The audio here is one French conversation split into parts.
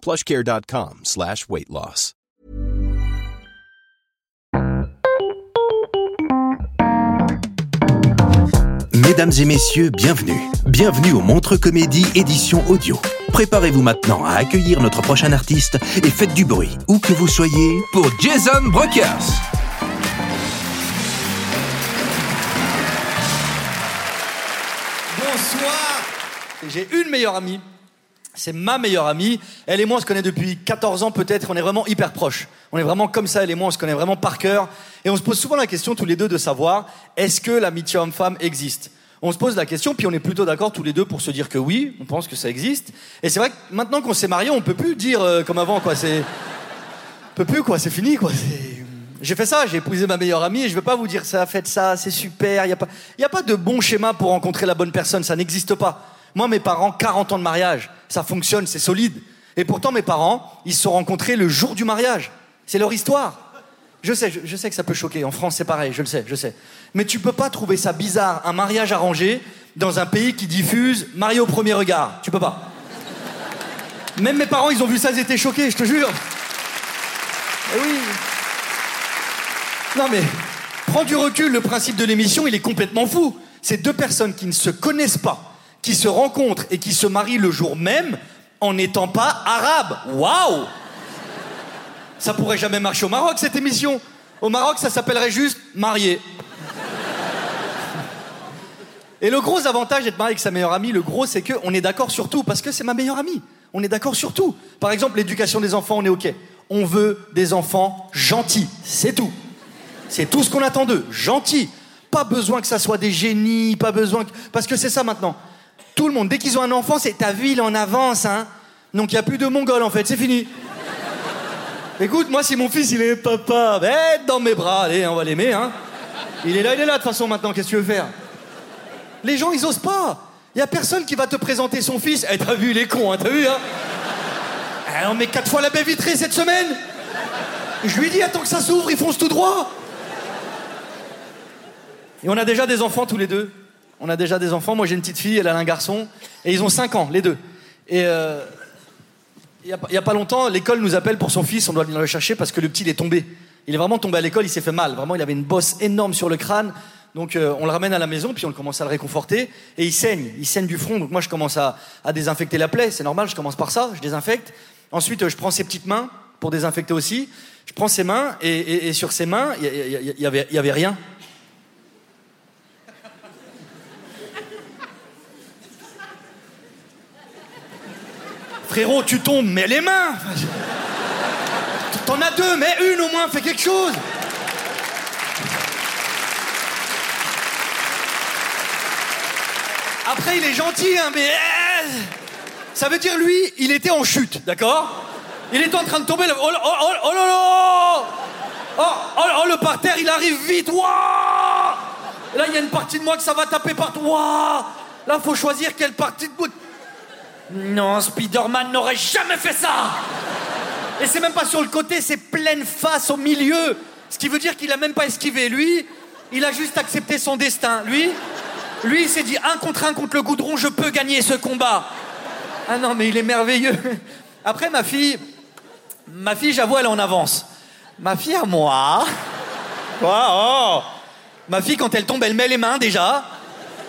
plushcare.com slash weight loss. Mesdames et messieurs, bienvenue. Bienvenue au Montre Comédie édition audio. Préparez-vous maintenant à accueillir notre prochain artiste et faites du bruit, où que vous soyez, pour Jason Brokers. Bonsoir J'ai une meilleure amie. C'est ma meilleure amie. Elle et moi, on se connaît depuis 14 ans peut-être. On est vraiment hyper proches. On est vraiment comme ça, elle et moi, on se connaît vraiment par cœur. Et on se pose souvent la question tous les deux de savoir, est-ce que l'amitié homme-femme existe? On se pose la question, puis on est plutôt d'accord tous les deux pour se dire que oui, on pense que ça existe. Et c'est vrai que maintenant qu'on s'est mariés, on peut plus dire euh, comme avant, quoi. C'est... On peut plus, quoi. C'est fini, quoi. J'ai fait ça, j'ai épousé ma meilleure amie et je veux pas vous dire ça, faites ça, c'est super. Il y a pas, y a pas de bon schéma pour rencontrer la bonne personne, ça n'existe pas. Moi, mes parents, 40 ans de mariage, ça fonctionne, c'est solide. Et pourtant, mes parents, ils se sont rencontrés le jour du mariage. C'est leur histoire. Je sais, je, sais que ça peut choquer. En France, c'est pareil, je le sais, je sais. Mais tu peux pas trouver ça bizarre, un mariage arrangé, dans un pays qui diffuse marié au premier regard. Tu peux pas. Même mes parents, ils ont vu ça, ils étaient choqués, je te jure. Eh oui. Non mais, prends du recul, le principe de l'émission, il est complètement fou. C'est deux personnes qui ne se connaissent pas, qui se rencontrent et qui se marient le jour même en n'étant pas arabes. Waouh Ça pourrait jamais marcher au Maroc, cette émission. Au Maroc, ça s'appellerait juste marié. Et le gros avantage d'être marié avec sa meilleure amie, le gros, c'est qu'on est d'accord sur tout, parce que c'est ma meilleure amie. On est d'accord sur tout. Par exemple, l'éducation des enfants, on est OK. On veut des enfants gentils, c'est tout. C'est tout ce qu'on attend d'eux, gentils. Pas besoin que ça soit des génies, pas besoin que... Parce que c'est ça maintenant. Tout le monde, dès qu'ils ont un enfant, c'est ta ville en avance, hein. Donc il n'y a plus de mongols en fait, c'est fini. Écoute, moi si mon fils il est papa, ben dans mes bras, allez, on va l'aimer, hein. Il est là, il est là de toute façon maintenant, qu'est-ce que tu veux faire? Les gens ils osent pas. Il y a personne qui va te présenter son fils. Eh t'as vu, il est con, hein, t'as vu, hein Eh, On met quatre fois la baie vitrée cette semaine. Je lui dis, attends que ça s'ouvre, il fonce tout droit. Et on a déjà des enfants tous les deux. On a déjà des enfants. Moi, j'ai une petite fille, elle a un garçon. Et ils ont 5 ans, les deux. Et euh, il n'y a, pas longtemps, l'école nous appelle pour son fils. On doit venir le chercher parce que le petit, il est tombé. Il est vraiment tombé à l'école, il s'est fait mal. Vraiment, il avait une bosse énorme sur le crâne. Donc, euh, on le ramène à la maison, puis on commence à le réconforter. Et il saigne. Il saigne du front. Donc, moi, je commence à, à désinfecter la plaie. C'est normal, je commence par ça. Je désinfecte. Ensuite, euh, je prends ses petites mains pour désinfecter aussi. Je prends ses mains et, sur ses mains, il y, y- y- y avait, il y avait rien. Tu tombes, mets les mains. T'en as deux, mais une au moins, fais quelque chose. Après, il est gentil, hein, mais euh, ça veut dire lui, il était en chute, d'accord? Il était en train de tomber. Oh, oh, oh, oh oh, oh, oh, le parterre, il arrive vite. Là, il y a une partie de moi que ça va taper partout. Là, faut choisir quelle partie de bout. Non, Spider-Man n'aurait jamais fait ça Et c'est même pas sur le côté, c'est pleine face au milieu. Ce qui veut dire qu'il a même pas esquivé. Lui, il a juste accepté son destin. Lui, lui, il s'est dit un contre un contre le goudron, je peux gagner ce combat. Ah non, mais il est merveilleux. Après, ma fille, ma fille, j'avoue, elle est en avance. Ma fille à moi. Quoi Oh Ma fille, quand elle tombe, elle met les mains déjà.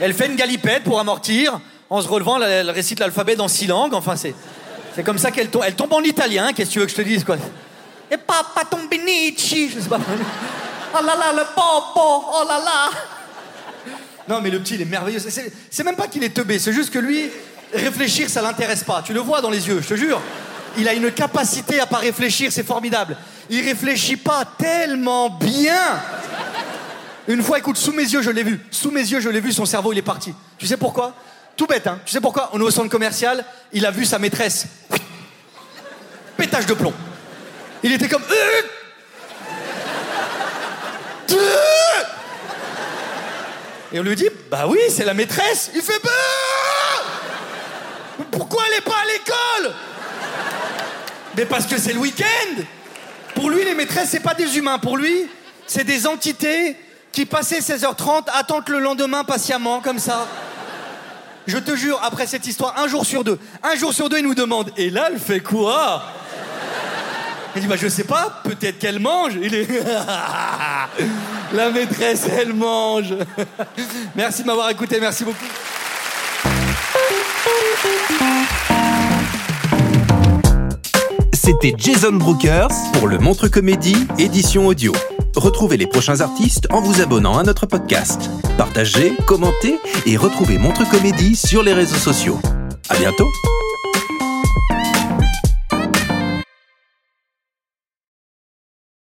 Elle fait une galipette pour amortir. En se relevant, elle, récite l'alphabet dans six langues. Enfin, c'est, c'est comme ça qu'elle tombe. Elle tombe en italien. Qu'est-ce que tu veux que je te dise, quoi? Et papa tombinici. Je sais pas. Oh là là, le popo, oh là là. Non, mais le petit, il est merveilleux. C'est- C'est même pas qu'il est teubé, c'est juste que lui, réfléchir, ça l'intéresse pas. Tu le vois dans les yeux, je te jure. Il a une capacité à pas réfléchir, c'est formidable. Il réfléchit pas tellement bien. Une fois, écoute, sous mes yeux, je l'ai vu. Sous mes yeux, je l'ai vu, son cerveau, il est parti. Tu sais pourquoi? Tout bête, hein. Tu sais pourquoi On est au centre commercial, il a vu sa maîtresse. Pétage de plomb. Il était comme. Et on lui dit, bah oui, c'est la maîtresse. Il fait, bah Pourquoi elle est pas à l'école? Mais parce que c'est le week-end. Pour lui, les maîtresses, c'est pas des humains. Pour lui, c'est des entités qui, passées 16h30, attendent le lendemain patiemment, comme ça. Je te jure, après cette histoire, un jour sur deux, un jour sur deux, il nous demande, et là, elle fait quoi? Il dit, bah je sais pas, peut-être qu'elle mange. Il est... La maîtresse, elle mange. Merci de m'avoir écouté, merci beaucoup. C'était Jason Brookers pour le Montre Comédie édition audio. Retrouvez les prochains artistes en vous abonnant à notre podcast. Partagez, commentez et retrouvez Montre Comédie sur les réseaux sociaux. À bientôt